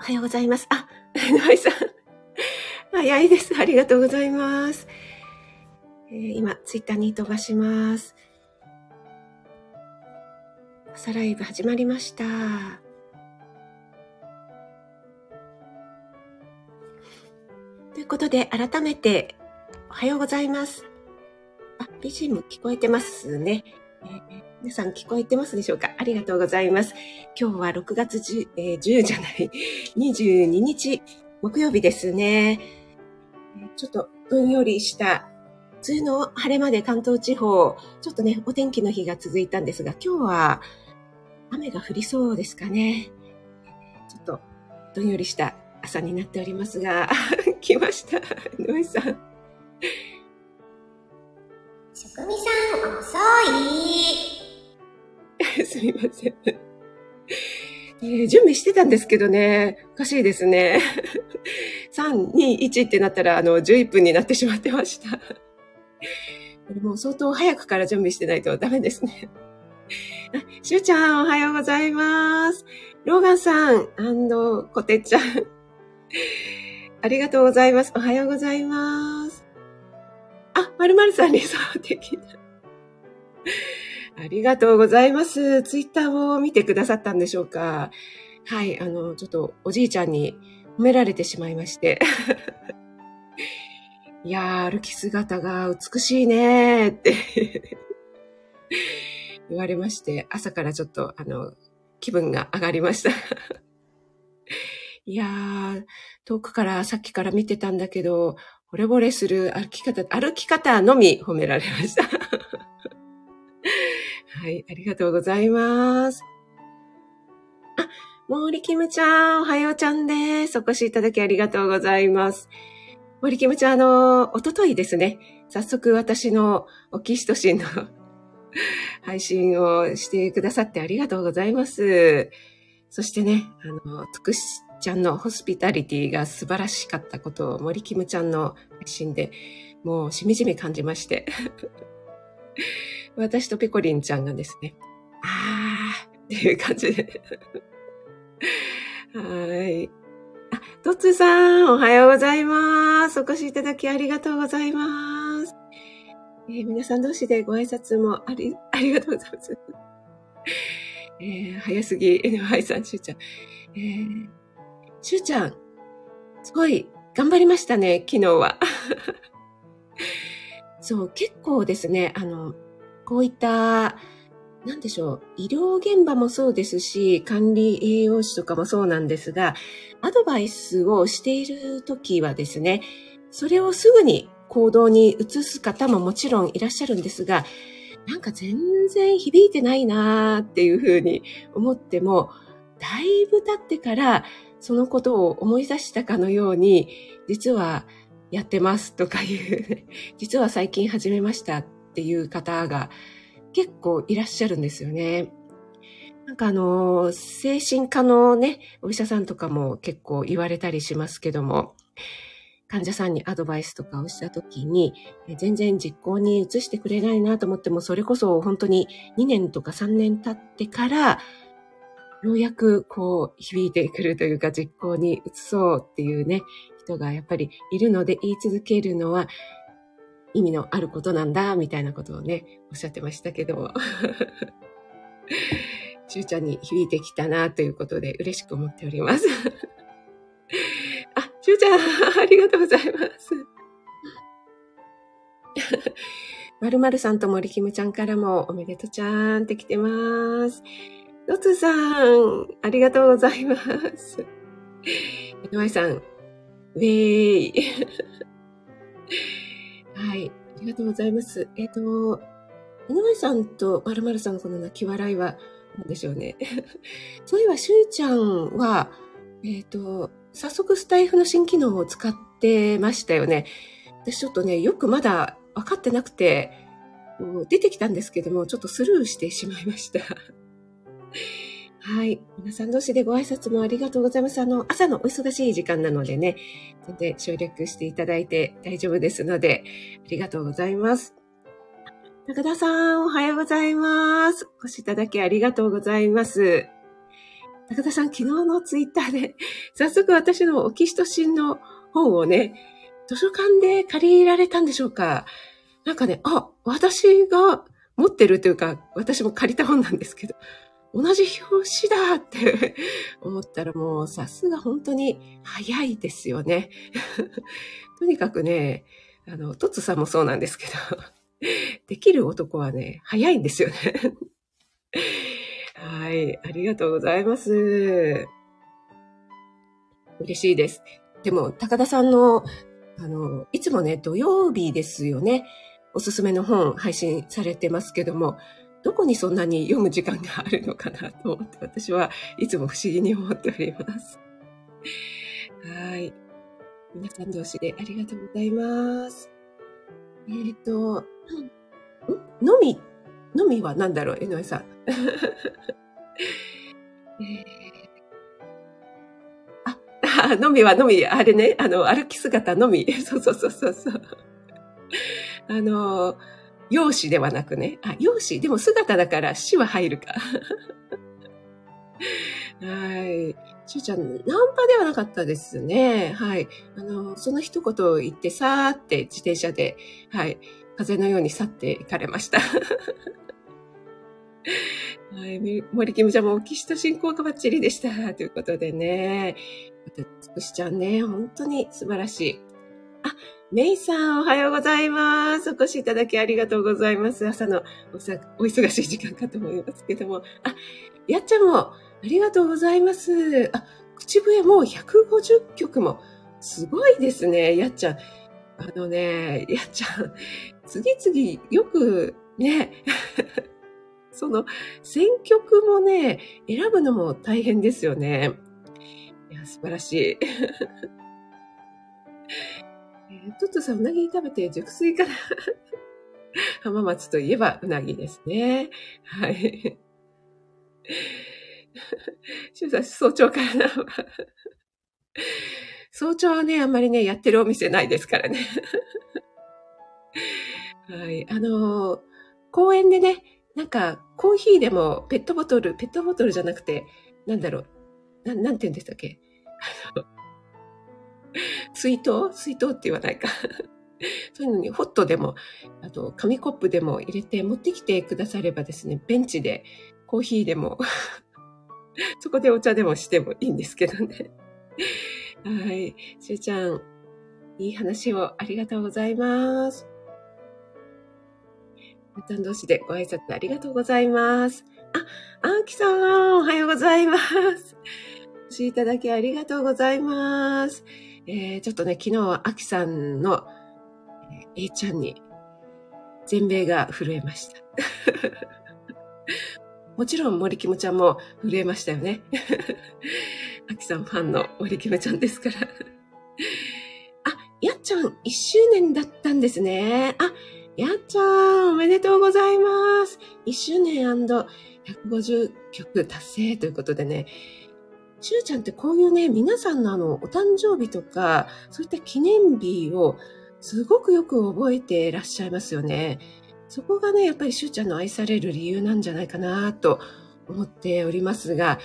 おはようございます。あ、沼井さん。早いです。ありがとうございます。えー、今、ツイッターに飛ばします。朝ライブ始まりました。ということで、改めて、おはようございます。あ、BGM 聞こえてますね。えー、皆さん聞こえてますでしょうか？ありがとうございます。今日は6月 10,、えー、10じゃない、22日木曜日ですね。ちょっとどんよりした梅雨の晴れまで関東地方、ちょっとね、お天気の日が続いたんですが、今日は雨が降りそうですかね。ちょっとどんよりした朝になっておりますが、来ました。井上さん。職味さん、遅い。すみません。え、準備してたんですけどね、おかしいですね。3、2、1ってなったら、あの、11分になってしまってました。もう相当早くから準備してないとダメですね。あしゅうちゃん、おはようございます。ローガンさん、コテちゃん。ありがとうございます。おはようございます。あ、まるまるさん理想的な。ありがとうございます。ツイッターを見てくださったんでしょうか。はい、あの、ちょっとおじいちゃんに褒められてしまいまして。いやー、歩き姿が美しいねーって 言われまして、朝からちょっと、あの、気分が上がりました いやー、遠くからさっきから見てたんだけど、惚れ惚れする歩き方、歩き方のみ褒められましたはい、ありがとうございます。あ、森キムちゃん、おはようちゃんです。お越しいただきありがとうございます。森キムちゃん、あの、おとといですね、早速私のオキシトシンの配信をしてくださってありがとうございます。そしてね、あの、つくしちゃんのホスピタリティが素晴らしかったことを森キムちゃんの配信でもうしみじみ感じまして私とペコリンちゃんがですね、あーっていう感じで はい。あ、トッツさん、おはようございます。お越しいただきありがとうございます。えー、皆さん同士でご挨拶もあり、ありがとうございます。えー、早すぎ、NY さん、しゅうちゃん。えー、しゅうちゃん、すごい頑張りましたね、昨日は。そう、結構ですね、あの、こういった、なんでしょう、医療現場もそうですし、管理栄養士とかもそうなんですが、アドバイスをしているときはですね、それをすぐに行動に移す方ももちろんいらっしゃるんですが、なんか全然響いてないなーっていうふうに思っても、だいぶ経ってからそのことを思い出したかのように、実はやってますとかいう、実は最近始めましたっていう方が結構いらっしゃるんですよね。なんかあの、精神科のね、お医者さんとかも結構言われたりしますけども、患者さんにアドバイスとかをしたときに、全然実行に移してくれないなと思っても、それこそ本当に2年とか3年経ってから、ようやくこう響いてくるというか実行に移そうっていうね、人がやっぱりいるので言い続けるのは意味のあることなんだ、みたいなことをね、おっしゃってましたけど、しゅうちゃんに響いてきたな、ということで嬉しく思っております。あ、しゅうちゃん、ありがとうございます。まるまるさんと森きむちゃんからもおめでとちゃんって来てます。ロツさん、ありがとうございます。井上さん、ウェーイ。はい。ありがとうございます。えっ、ー、と、井上さんと〇〇さんのこの泣き笑いは何でしょうね。そういえば、しゅうちゃんは、えっ、ー、と、早速スタイフの新機能を使ってましたよね。私ちょっとね、よくまだ分かってなくて、出てきたんですけども、ちょっとスルーしてしまいました。はい。皆さん同士でご挨拶もありがとうございます。あの、朝のお忙しい時間なのでね、全然省略していただいて大丈夫ですので、ありがとうございます。高田さん、おはようございます。お越しいただきありがとうございます。高田さん、昨日のツイッターで、早速私のオキシトシンの本をね、図書館で借りられたんでしょうかなんかね、あ、私が持ってるというか、私も借りた本なんですけど、同じ表紙だって 思ったらもうさすが本当に早いですよね。とにかくね、あの、トツさんもそうなんですけど、できる男はね、早いんですよね。はい、ありがとうございます。嬉しいです。でも、高田さんの、あの、いつもね、土曜日ですよね。おすすめの本配信されてますけども、どこにそんなに読む時間があるのかなと思って、私はいつも不思議に思っております。はい。皆さん同士でありがとうございます。えっ、ー、と、のみ、のみは何だろう、江上さん。えー、あ、のみはのみ、あれね、あの、歩き姿のみ。そうそうそうそうそう。あの、容姿ではなくね。あ、容姿、でも姿だから死は入るか。はい。しゅうちゃん、ナンパではなかったですね。はい。あの、その一言を言って、さーって自転車で、はい。風のように去っていかれました。はい。森キムちゃんもオキシトシン効果バッチリでした。ということでね。つくしちゃんね、本当に素晴らしい。あ、メイさん、おはようございます。お越しいただきありがとうございます。朝のおさお忙しい時間かと思いますけども。あ、やっちゃんも、ありがとうございます。あ、口笛もう150曲も。すごいですね、やっちゃん。あのね、やっちゃん、次々よくね、その選曲もね、選ぶのも大変ですよね。いや、素晴らしい。えー、トットさん、うなぎ食べて熟睡から 浜松といえばうなぎですね。はい。シュウさん、早朝からな。早朝はね、あんまりね、やってるお店ないですからね。はい。あのー、公園でね、なんか、コーヒーでもペットボトル、ペットボトルじゃなくて、なんだろう、ななんて言うんでしたっけ？水筒？水筒って言わないか。そういうのにホットでも、あと紙コップでも入れて持ってきてくださればですね、ベンチでコーヒーでも そこでお茶でもしてもいいんですけどね。はい。しゅうちゃん、いい話をありがとうございます。また同士でご挨拶ありがとうございます。あ、あんきさん、おはようございます。お越しいただきありがとうございます。え、ちょっとね、昨日はあきさんの、え、A ちゃんに全米が震えました。もちろん森キムちゃんも震えましたよね。あきさんファンの森キムちゃんですから。あ、やっちゃん1周年だったんですね。あ、やっちゃんおめでとうございます。1周年 &150 曲達成ということでね、しゅうちゃんってこういうね、皆さんのあの、お誕生日とか、そういった記念日をすごくよく覚えていらっしゃいますよね。そこがね、やっぱりしゅうちゃんの愛される理由なんじゃないかなと思っておりますが、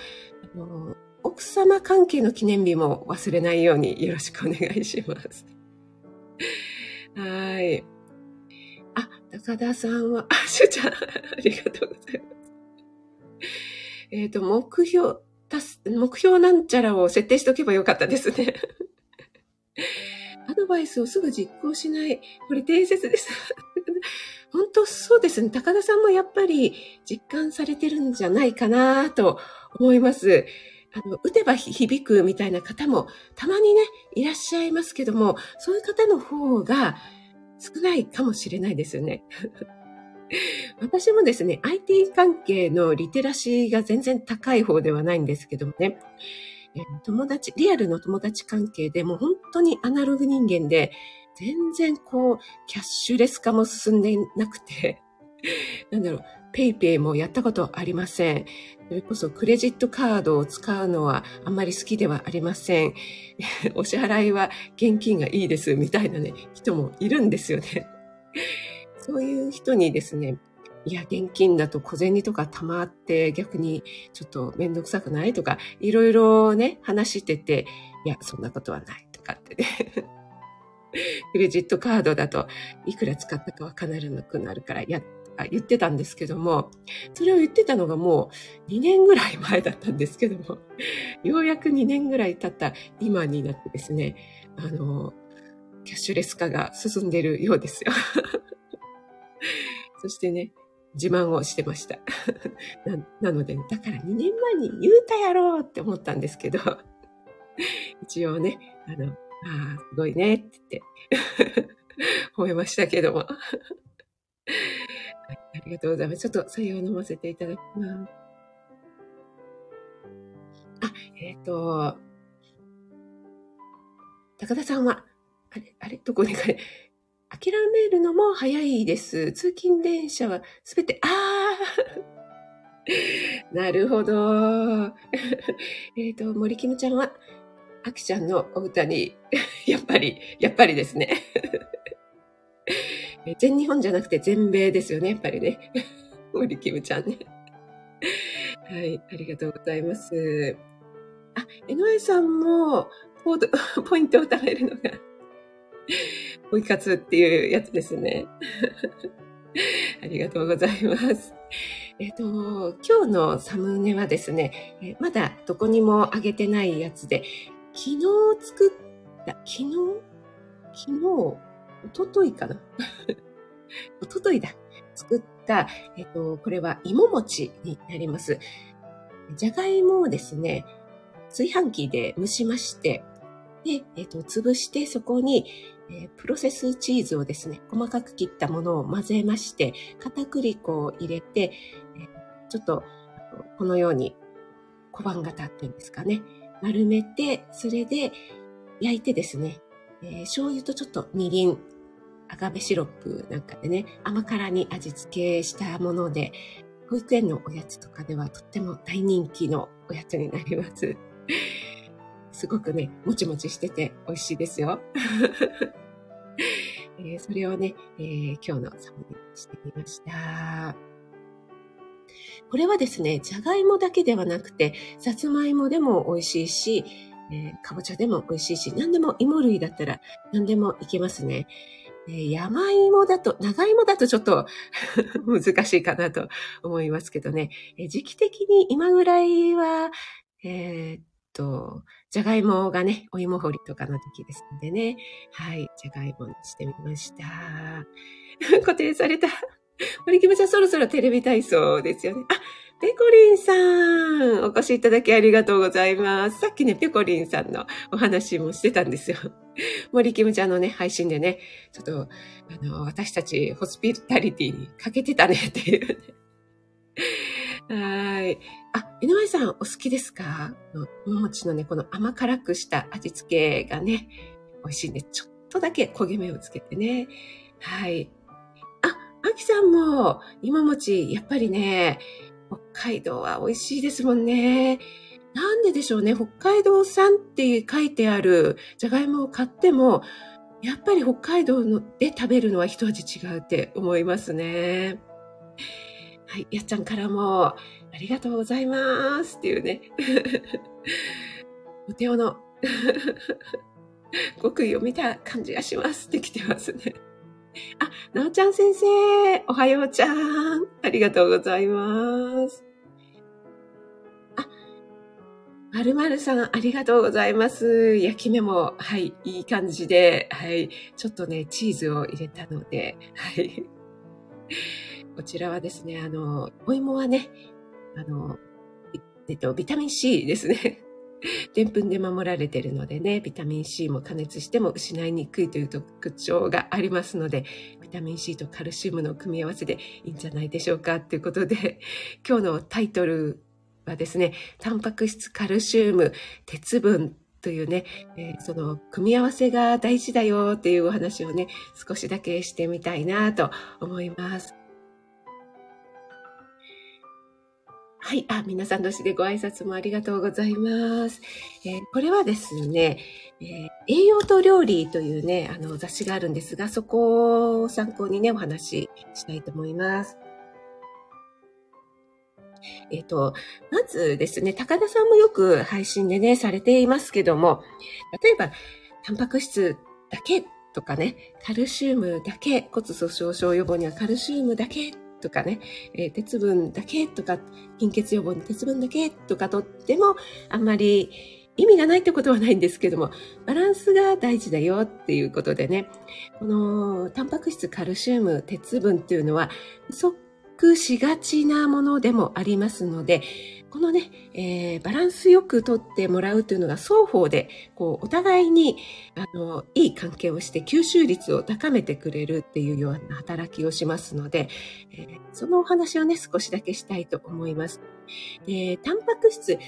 あの奥様関係の記念日も忘れないようによろしくお願いします。はい。あ、高田さんは、あ、しゅうちゃん、ありがとうございます。えっ、ー、と、目標、目標なんちゃらを設定しておけばよかったですね。アドバイスをすぐ実行しない。これ定説です。本当そうですね。高田さんもやっぱり実感されてるんじゃないかなと思います。あの、打てば響くみたいな方もたまにね、いらっしゃいますけども、そういう方の方が少ないかもしれないですよね。私もですね、IT 関係のリテラシーが全然高い方ではないんですけどもね、友達、リアルの友達関係でもう本当にアナログ人間で、全然こう、キャッシュレス化も進んでなくて、なんだろう、ペイペイもやったことありません。それこそクレジットカードを使うのはあんまり好きではありません。お支払いは現金がいいですみたいなね、人もいるんですよね。そういう人にですね、いや、現金だと小銭とか溜まって逆にちょっとめんどくさくないとか、いろいろね、話してて、いや、そんなことはないとかってね。クレジットカードだといくら使ったかわからなくなるから、や、言ってたんですけども、それを言ってたのがもう2年ぐらい前だったんですけども、ようやく2年ぐらい経った今になってですね、あの、キャッシュレス化が進んでるようですよ。そしてね、自慢をしてました な。ので、だから2年前に言うたやろうって思ったんですけど、一応ね、あの、あ、すごいねって言って褒めましたけども。ありがとうございます。ちょっと採用飲ませていただきます。あ、えっ、ー、と、高田さんは、あれ、あれ、どこにかれ、諦めるのも早いです。通勤電車はすべて、ああ なるほど。えっと、森キムちゃんは、あきちゃんのお歌に、やっぱり、やっぱりですね。全日本じゃなくて全米ですよね、やっぱりね。森キムちゃんね。はい、ありがとうございます。あ、江上さんもポ、ポイントを貯めるのがポイ活っていうやつですね。ありがとうございます。えっ、と、今日のサムネはですね、まだどこにもあげてないやつで、昨日作った、昨日？昨日、おとといかな？おとといだ。作った、えっ、と、これは芋餅になります。じゃがいもをですね、炊飯器で蒸しまして、で、えっ、と、潰してそこに、えー、プロセスチーズをですね、細かく切ったものを混ぜまして、片栗粉を入れて、えー、ちょっと、このように小判型っていうんですかね、丸めて、それで焼いてですね、えー、醤油とちょっとみりん、アベシロップなんかでね、甘辛に味付けしたもので、保育園のおやつとかではとっても大人気のおやつになります。すごくね、もちもちしてて美味しいですよ。えー、それをね、えー、今日のサムネにしてみました。これはですね、じゃがいもだけではなくて、さつまいもでも美味しいし、えー、かぼちゃでも美味しいし、何でも芋類だったら何でもいけますね。えー、山芋だと、長芋だとちょっと 難しいかなと思いますけどね。えー、時期的に今ぐらいは、えー、と、じゃがいもがね、お芋掘りとかの時ですのでね。はい、じゃがいもにしてみました。固定された。森木ちゃん、そろそろテレビ体操ですよね。あ、ペコリンさん、お越しいただきありがとうございます。さっきね、ペコリンさんのお話もしてたんですよ。森キムちゃんのね、配信でね、ちょっと、あの、私たちホスピタリティに欠けてたねっていうね。はい。あ、井上さんお好きですか？お餅のね、この甘辛くした味付けがね、美味しいんで、ちょっとだけ焦げ目をつけてね。はい。あ、あきさんも、芋餅、やっぱりね、北海道は美味しいですもんね。なんででしょうね。北海道産って書いてあるじゃがいもを買っても、やっぱり北海道ので食べるのは一味違うって思いますね。はい、やっちゃんからも、ありがとうございますっていうね。お手をの 極意を見た感じがしますって来てますね。あ、なおちゃん先生、おはようちゃん。ありがとうございます。あ、まるまるさん、ありがとうございます。焼き目も、はい、いい感じで、はい、ちょっとね、チーズを入れたので、はい。こちらはですね、あの、お芋はね、あの、えっと、ビタミン C ですね。でんぷんで守られているのでね、ビタミン C も加熱しても失いにくいという特徴がありますので、ビタミン C とカルシウムの組み合わせでいいんじゃないでしょうかということで、今日のタイトルはですね、タンパク質、カルシウム、鉄分というね、えー、その組み合わせが大事だよっていうお話をね、少しだけしてみたいなと思います。はい。あ、皆さん同士でご挨拶もありがとうございます。えー、これはですね、えー、栄養と料理というね、あの雑誌があるんですが、そこを参考にね、お話ししたいと思います。えっ、と、まずですね、高田さんもよく配信でね、されていますけども、例えば、タンパク質だけとかね、カルシウムだけ、骨粗鬆症予防にはカルシウムだけとかね、えー、鉄分だけとか、貧血予防に鉄分だけとかとっても、あんまり意味がないってことはないんですけども、バランスが大事だよっていうことでね、このタンパク質、カルシウム、鉄分っていうのは不足しがちなものでもありますので、このね、えー、バランスよくとってもらうというのが双方で、こう、お互いに、あの、いい関係をして吸収率を高めてくれるっていうような働きをしますので、えー、そのお話をね、少しだけしたいと思います。で、タンパク質、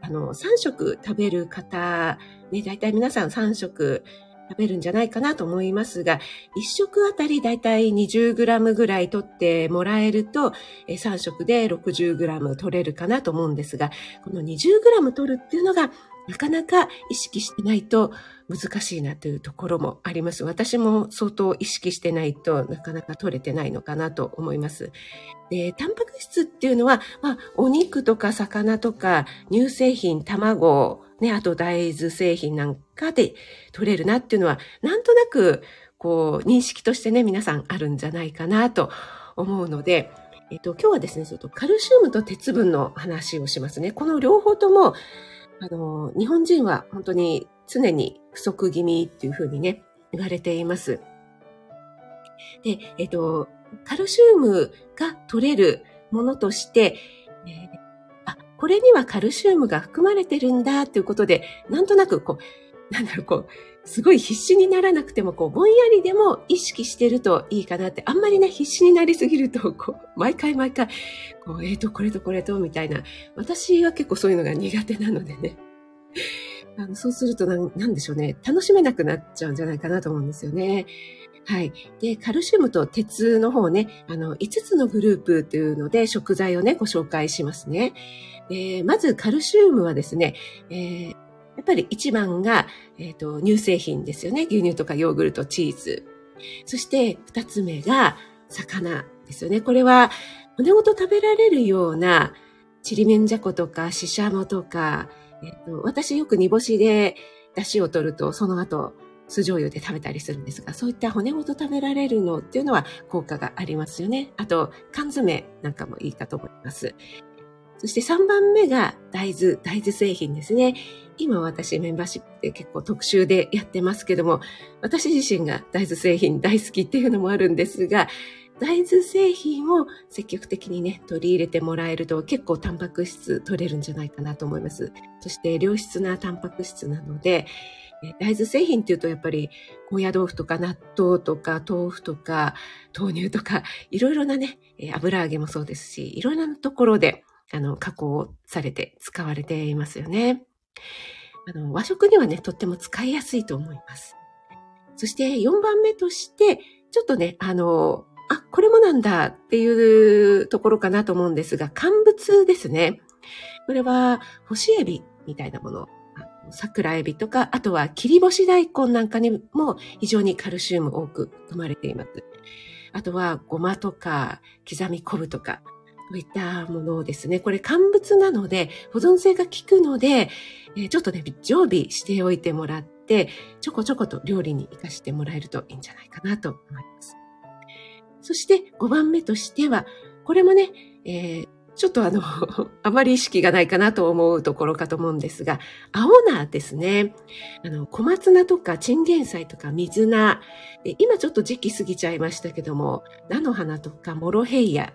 あの、3食食べる方、ね、大体皆さん3食食べるんじゃないかなと思いますが、1食あたりだいたい 20g ぐらい取ってもらえると、3食で 60g 取れるかなと思うんですが、この 20g 取るっていうのがなかなか意識してないと難しいなというところもあります。私も相当意識してないとなかなか取れてないのかなと思います。で、タンパク質っていうのは、まあ、お肉とか魚とか乳製品、卵、ね、あと大豆製品なんかで取れるなっていうのは、なんとなく、こう、認識としてね、皆さんあるんじゃないかなと思うので、えっと、今日はですね、ちょっとカルシウムと鉄分の話をしますね。この両方とも、あの、日本人は本当に常に不足気味っていうふうにね、言われています。で、えっと、カルシウムが取れるものとして、えー、これにはカルシウムが含まれてるんだっていうことで、なんとなくこう、なんだろう、こう、すごい必死にならなくても、こう、ぼんやりでも意識してるといいかなって、あんまりね、必死になりすぎると、こう、毎回毎回、こう、えっ、ー、と、これとこれと、みたいな。私は結構そういうのが苦手なのでね。あのそうするとな、なんでしょうね。楽しめなくなっちゃうんじゃないかなと思うんですよね。はい。で、カルシウムと鉄の方ね、あの、5つのグループというので食材をね、ご紹介しますね。え、まずカルシウムはですね、えー、やっぱり一番が、えっ、ー、と、乳製品ですよね。牛乳とかヨーグルト、チーズ。そして二つ目が魚ですよね。これは骨ごと食べられるようなちりめんじゃことかししゃもとか、えっ、ー、と、私よく煮干しで出汁を取るとその後酢醤油で食べたりするんですが、そういった骨ごと食べられるのっていうのは効果がありますよね。あと、缶詰なんかもいいかと思います。そして3番目が大豆、大豆製品ですね。今私メンバーシップで結構特集でやってますけども、私自身が大豆製品大好きっていうのもあるんですが、大豆製品を積極的にね、取り入れてもらえると結構タンパク質取れるんじゃないかなと思います。そして良質なタンパク質なので、大豆製品っていうとやっぱり高野豆腐とか納豆とか豆腐とか豆乳とかいろいろなね、油揚げもそうですし、いろいろなところであの、加工されて使われていますよね。あの、和食にはね、とっても使いやすいと思います。そして4番目として、ちょっとね、あの、あ、これもなんだっていうところかなと思うんですが、乾物ですね。これは干しエビみたいなもの。桜エビとか、あとは切り干し大根なんかにも非常にカルシウム多く含まれています。あとはごまとか刻み昆布とか、ういったものをですね、これ乾物なので保存性が効くので、えー、ちょっとね、常備しておいてもらって、ちょこちょこと料理に活かしてもらえるといいんじゃないかなと思います。そして5番目としては、これもね、えー、ちょっとあの、あまり意識がないかなと思うところかと思うんですが、青菜ですね。あの、小松菜とかチンゲン菜とか水菜。今ちょっと時期過ぎちゃいましたけども、菜の花とかモロヘイヤ。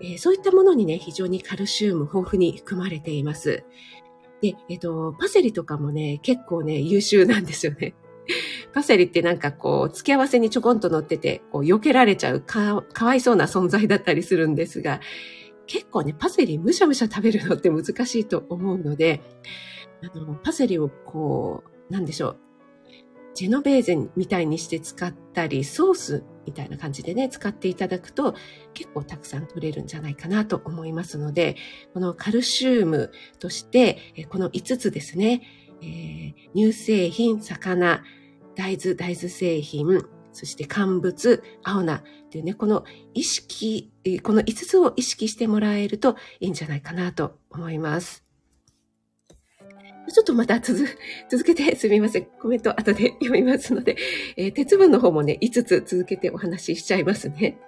えー、そういったものにね、非常にカルシウム豊富に含まれています。で、えっ、ー、と、パセリとかもね、結構ね、優秀なんですよね。パセリってなんかこう、付け合わせにちょこんと乗ってて、こう、避けられちゃうか、かわいそうな存在だったりするんですが、結構ね、パセリむしゃむしゃ食べるのって難しいと思うので、あの、パセリをこう、なんでしょう、ジェノベーゼみたいにして使ったり、ソースみたいな感じでね、使っていただくと結構たくさん取れるんじゃないかなと思いますので、このカルシウムとして、この5つですね、えー、乳製品、魚、大豆、大豆製品、そして乾物、青菜っていうね、この意識、この5つを意識してもらえるといいんじゃないかなと思います。ちょっとまた続、続けて すみません。コメント後で読みますので、えー、鉄分の方もね、5つ続けてお話ししちゃいますね。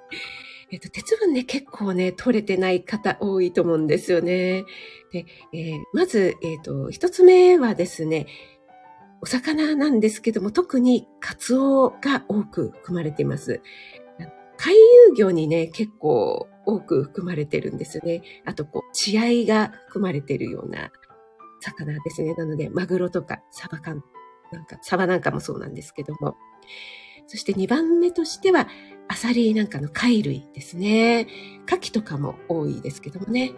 えっ、と、鉄分ね、結構ね、取れてない方多いと思うんですよね。で、えー、まず、えっ、と、1つ目はですね、お魚なんですけども、特にカツオが多く含まれています。海遊魚にね、結構多く含まれてるんですよね。あと、こう、血合いが含まれてるような魚ですね。なので、マグロとかサバ缶なんか、サバなんかもそうなんですけども。そして2番目としては、アサリなんかの貝類ですね。牡蠣とかも多いですけどもね。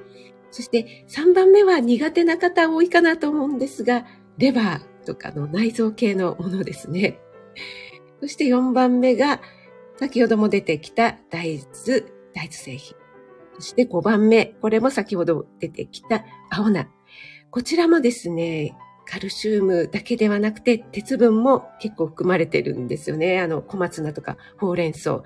そして3番目は苦手な方多いかなと思うんですが、レバーとかの内臓系のものですね。そして4番目が、先ほども出てきた大豆、大豆製品。そして5番目、これも先ほど出てきた青菜。こちらもですね、カルシウムだけではなくて、鉄分も結構含まれてるんですよね。あの、小松菜とか、ほうれん草、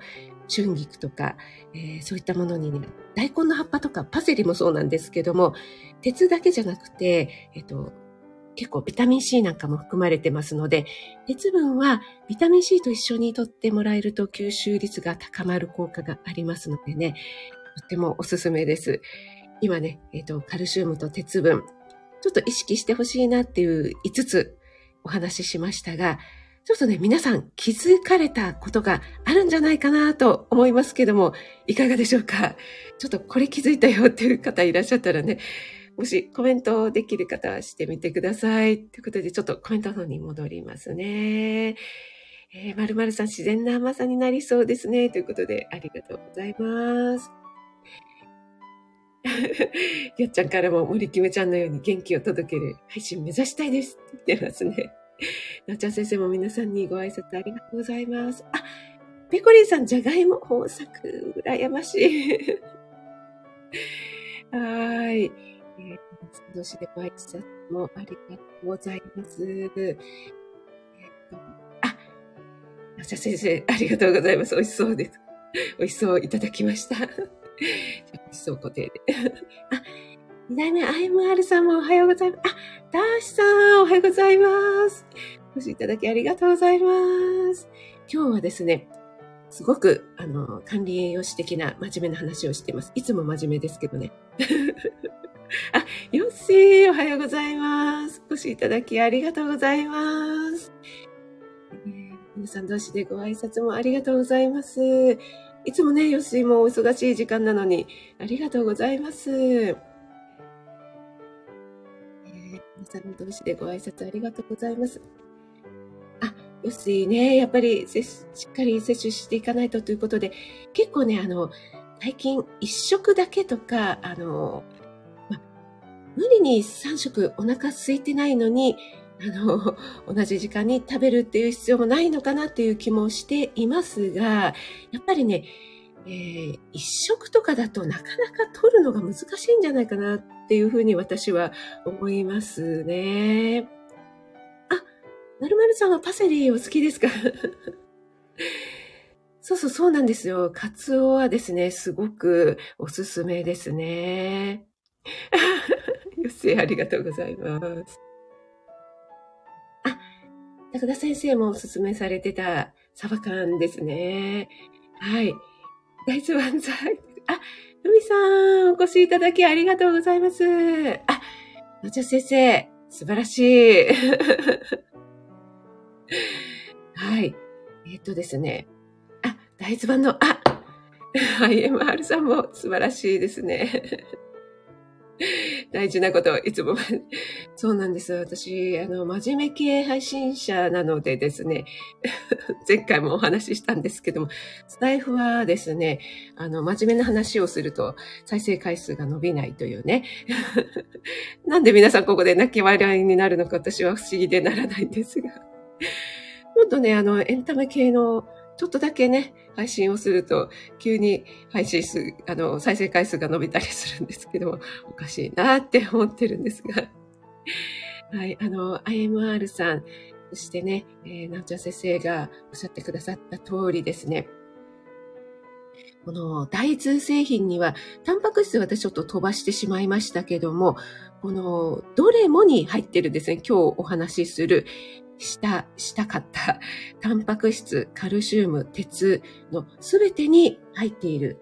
春菊とか、えー、そういったものにね、大根の葉っぱとかパセリもそうなんですけども、鉄だけじゃなくて、えっと、結構ビタミン C なんかも含まれてますので、鉄分はビタミン C と一緒にとってもらえると吸収率が高まる効果がありますのでね、とってもおすすめです。今ね、えっ、と、カルシウムと鉄分、ちょっと意識してほしいなっていう5つお話ししましたが、ちょっとね、皆さん気づかれたことがあるんじゃないかなと思いますけども、いかがでしょうか？ちょっとこれ気づいたよっていう方いらっしゃったらね、もしコメントできる方はしてみてください。ということで、ちょっとコメントの方に戻りますね。えー、〇〇さん自然な甘さになりそうですね。ということで、ありがとうございます。よっちゃんからも森キムちゃんのように元気を届ける配信目指したいですって言ってますね。なっちゃん先生も皆さんにご挨拶ありがとうございます。あ、ペコリンさん、じゃがいも豊作、羨ましい。はい。えー、年でご挨拶もありがとうございます。えっー、あ、なっちゃん先生、ありがとうございます。美味しそうです。美味しそういただきました。美味しそう固定で。あ、二代目 IMR さんもおはようございます。あ、ダーシさん、おはようございます。お越しいただきありがとうございます。今日はですね、すごく、あの、管理栄養士的な真面目な話をしています。いつも真面目ですけどね。あ、よっしー、おはようございます。お越しいただきありがとうございます。えー、皆さん同士でご挨拶もありがとうございます。いつもね、よしもお忙しい時間なのに、ありがとうございます。えー、皆さん同士でご挨拶ありがとうございます。あ、よしね、やっぱりしっかり摂取していかないとということで、結構ね、あの、最近一食だけとか、あの、ま、無理に3食お腹空いてないのに、あの、同じ時間に食べるっていう必要もないのかなっていう気もしていますが、やっぱりね、えー、一食とかだとなかなか取るのが難しいんじゃないかなっていうふうに私は思いますね。あ、まるまるさんはパセリお好きですか？そうそうそうなんですよ。カツオはですね、すごくおすすめですね。よし、ありがとうございます。高田先生もおすすめされてたサバ缶ですね。はい。大豆万歳。あ、ふみさん、お越しいただきありがとうございます。あ、のちゃ先生、素晴らしい。はい。え、っとですね。あ、大豆版の、あ、IMR さんも素晴らしいですね。大事なこと、いつも、そうなんです。私、あの、真面目系配信者なのでですね、前回もお話ししたんですけども、スタイフはですね、あの、真面目な話をすると再生回数が伸びないというね。なんで皆さんここで泣き笑いになるのか私は不思議でならないんですが。もっとね、あの、エンタメ系のちょっとだけね、配信をすると、急に配信数、あの、再生回数が伸びたりするんですけど、おかしいなって思ってるんですが。はい、あの、IMR さん、そしてね、えー、なおちゃん先生がおっしゃってくださった通りですね、この大豆製品には、タンパク質私ちょっと飛ばしてしまいましたけども、この、どれもに入ってるですね、今日お話しする、した、したかった、タンパク質、カルシウム、鉄のすべてに入っている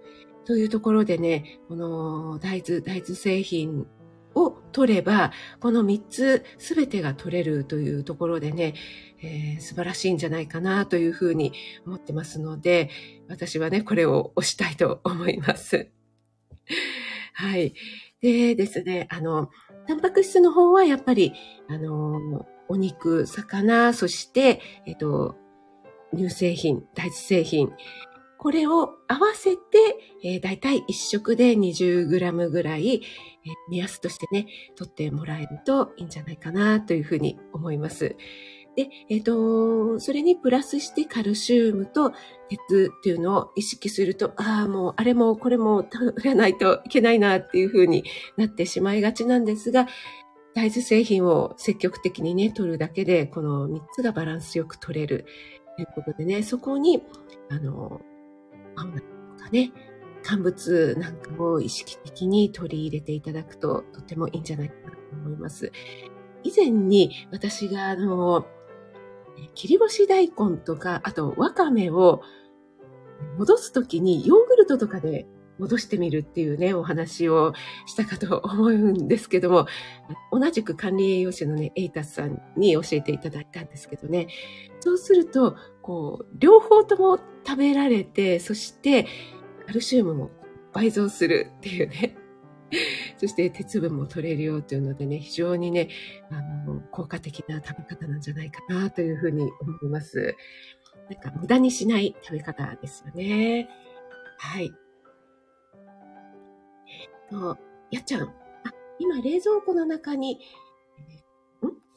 というところでね、この大豆、大豆製品を取れば、この3つすべてが取れるというところでね、えー、素晴らしいんじゃないかなというふうに思ってますので、私はね、これを押したいと思います。はい。でですね、あの、タンパク質の方はやっぱり、あの、お肉、魚、そして、えっと、乳製品、大豆製品、これを合わせて、えー、だいたい1食で 20g ぐらい、えー、目安としてね、取ってもらえるといいんじゃないかなというふうに思います。で、えっ、ー、と、それにプラスしてカルシウムと鉄っていうのを意識すると、ああ、もうあれもこれも取らないといけないなっていうふうになってしまいがちなんですが、大豆製品を積極的にね、取るだけで、この3つがバランスよく取れるということでね、そこに、あの、パンとかね、乾物なんかを意識的に取り入れていただくととてもいいんじゃないかなと思います。以前に私があの、切り干し大根とか、あとわかめを戻すときにヨーグルトとかで戻してみるっていうね、お話をしたかと思うんですけども、同じく管理栄養士のね、エイタスさんに教えていただいたんですけどね、そうすると、こう、両方とも食べられて、そして、カルシウムも倍増するっていうね。そして鉄分も取れるよっていうのでね、非常にね、あの、効果的な食べ方なんじゃないかなというふうに思います。なんか無駄にしない食べ方ですよね。はい。と、やっちゃん。あ、今冷蔵庫の中に、ん？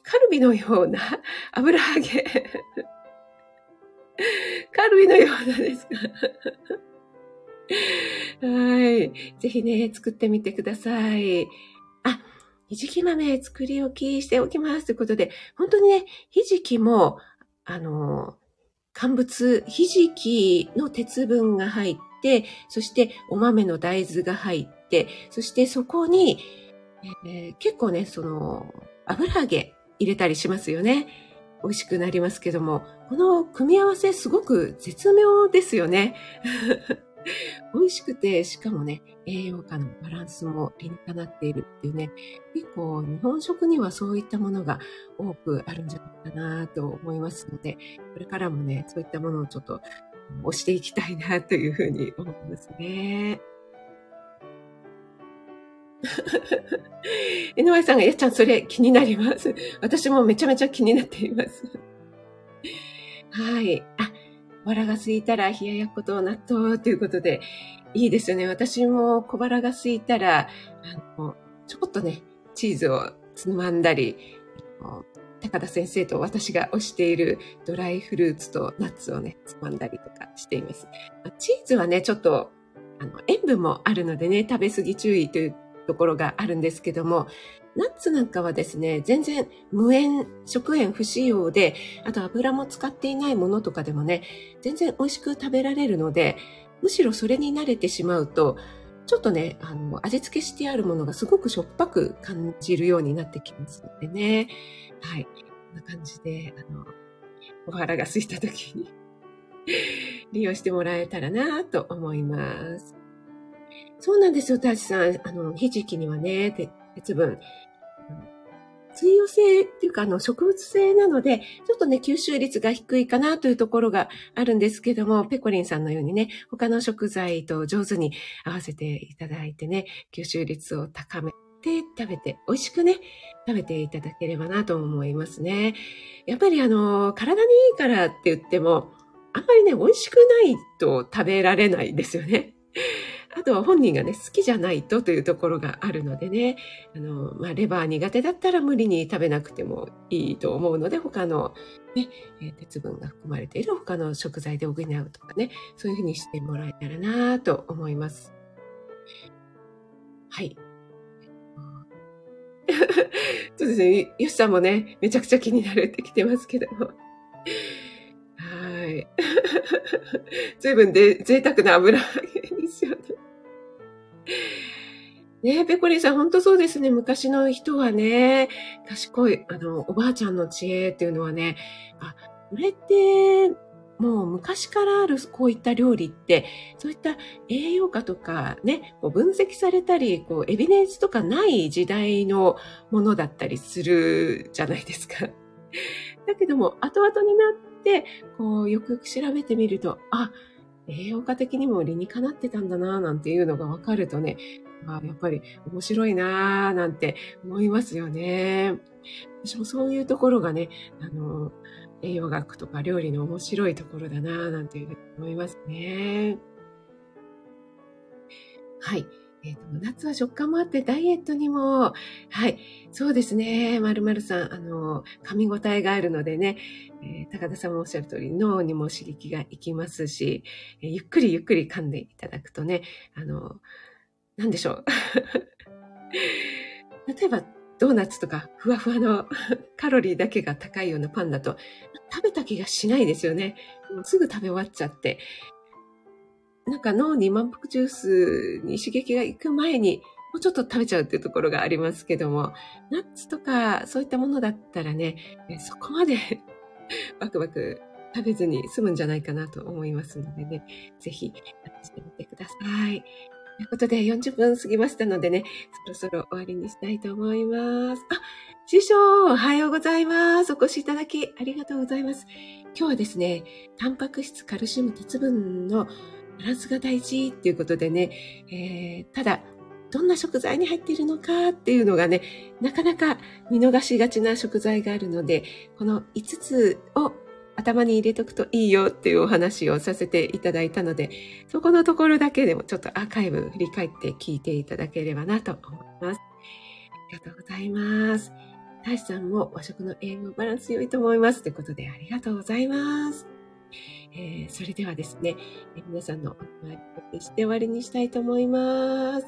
カルビのような 油揚げ。カルビのようなですか はい。ぜひね、作ってみてください。あ、ひじき豆作り置きしておきますということで、本当にね、ひじきも、あの、乾物、ひじきの鉄分が入って、そしてお豆の大豆が入って、そしてそこに、えー、結構ね、その、油揚げ入れたりしますよね。美味しくなりますけども、この組み合わせすごく絶妙ですよね。美味しくて、しかもね、栄養価のバランスも理にかなっているっていうね、結構日本食にはそういったものが多くあるんじゃないかなと思いますので、これからもね、そういったものをちょっと押していきたいなというふうに思いますね。井上さんが、やっちゃん、それ気になります。私もめちゃめちゃ気になっています。はい。あ、わらが空いたら冷ややっこと納豆ということで、いいですよね。私も小腹が空いたら、あの、ちょこっとね、チーズをつまんだり、高田先生と私が推しているドライフルーツとナッツをね、つまんだりとかしています。チーズはね、ちょっと、あの、塩分もあるのでね、食べ過ぎ注意というところがあるんですけども、ナッツなんかはですね、全然無塩、食塩不使用で、あと油も使っていないものとかでもね、全然美味しく食べられるので、むしろそれに慣れてしまうと、ちょっとね、あの、味付けしてあるものがすごくしょっぱく感じるようになってきますのでね。はい。こんな感じで、あの、お腹が空いた時に 利用してもらえたらなと思います。そうなんですよ、大地さん。あの、ひじきにはね、鉄分、水溶性っていうか、あの、植物性なので、ちょっとね、吸収率が低いかなというところがあるんですけども、ペコリンさんのようにね、他の食材と上手に合わせていただいてね、吸収率を高めて食べて、美味しくね、食べていただければなと思いますね。やっぱりあの、体にいいからって言っても、あんまりね、美味しくないと食べられないですよね。あとは本人がね、好きじゃないとというところがあるのでね、あの、まあ、レバー苦手だったら無理に食べなくてもいいと思うので、他のね、鉄分が含まれている他の食材で補うとかね、そういうふうにしてもらえたらなと思います。はい。そうですね。よしさんもね、めちゃくちゃ気になるって来てますけども。はい。随分で贅沢な油ですよね。ねペコリさん、本当そうですね。昔の人はね、賢い、あの、おばあちゃんの知恵っていうのはね、あ、これって、もう昔からあるこういった料理って、そういった栄養価とかね、こう分析されたり、こうエビデンスとかない時代のものだったりするじゃないですか。だけども、後々になって、こう、よくよく調べてみると、あ、栄養価的にも理にかなってたんだなぁ、なんていうのがわかるとね、あやっぱり面白いなぁ、なんて思いますよね。私もそういうところがね、あの、栄養学とか料理の面白いところだなぁ、なんていうふうに思いますね。はい。え、ー、と、夏は食感もあってダイエットにも、はい、そうですね、まるまるさん、あの、噛み応えがあるのでね、えー、高田さんもおっしゃる通り、脳にも刺激がいきますし、えー、ゆっくりゆっくり噛んでいただくとね、あの、なんでしょう。例えば、ドーナツとかふわふわの カロリーだけが高いようなパンだと食べた気がしないですよね。すぐ食べ終わっちゃって。なんか脳に満腹ジュースに刺激が行く前にもうちょっと食べちゃうっていうところがありますけども、ナッツとかそういったものだったらね、そこまで バクバク食べずに済むんじゃないかなと思いますのでね、ぜひ試してみてください。ということで40分過ぎましたのでね、そろそろ終わりにしたいと思います。あ、師匠、おはようございます。お越しいただきありがとうございます。今日はですね、タンパク質、カルシウム、鉄分のバランスが大事っていうことでね、えー、ただ、どんな食材に入っているのかっていうのがね、なかなか見逃しがちな食材があるので、この5つを頭に入れとくといいよっていうお話をさせていただいたので、そこのところだけでもちょっとアーカイブ振り返って聞いていただければなと思います。ありがとうございます。大志さんも和食の栄養バランス良いと思います。ということでありがとうございます。えー、それではですね、えー、皆さんのお願いして終わりにしたいと思います。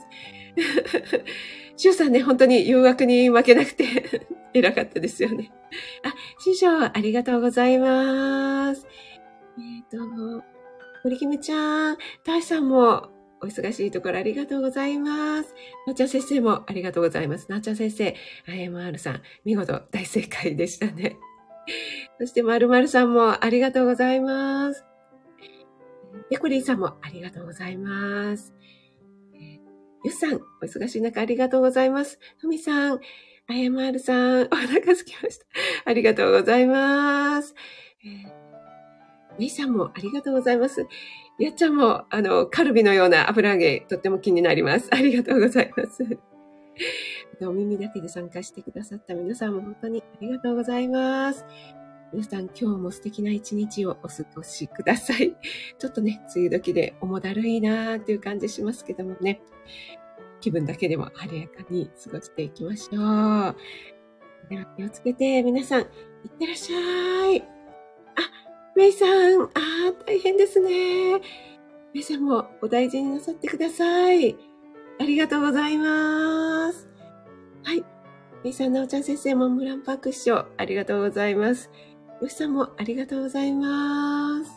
シュウさんね、本当に誘惑に負けなくて 偉かったですよね。あ、師匠、ありがとうございます。えっ、ー、と、堀姫ちゃん、大さんもお忙しいところありがとうございます。なっちゃん先生もありがとうございます。なっちゃん先生、IMR さん、見事大正解でしたね。そして、まるまるさんもありがとうございます。ペコリンさんもありがとうございます。ゆっさん、お忙しい中ありがとうございます。ふみさん、あやまるさん、お腹すきました。ありがとうございます。えー、めいさんもありがとうございます。やっちゃんも、あの、カルビのような油揚げ、とっても気になります。ありがとうございます。お耳だけで参加してくださった皆さんも本当にありがとうございます。皆さん今日も素敵な一日をお過ごしください。ちょっとね、梅雨時で重だるいなーっていう感じしますけどもね、気分だけでも晴れやかに過ごしていきましょう。では気をつけて皆さん、いってらっしゃい。あ、メイさん、あー大変ですね。メイさんもお大事になさってください。ありがとうございます。はい。メイさん、なおちゃん先生、モンブランパーク師匠、ありがとうございます。よしさんもありがとうございます。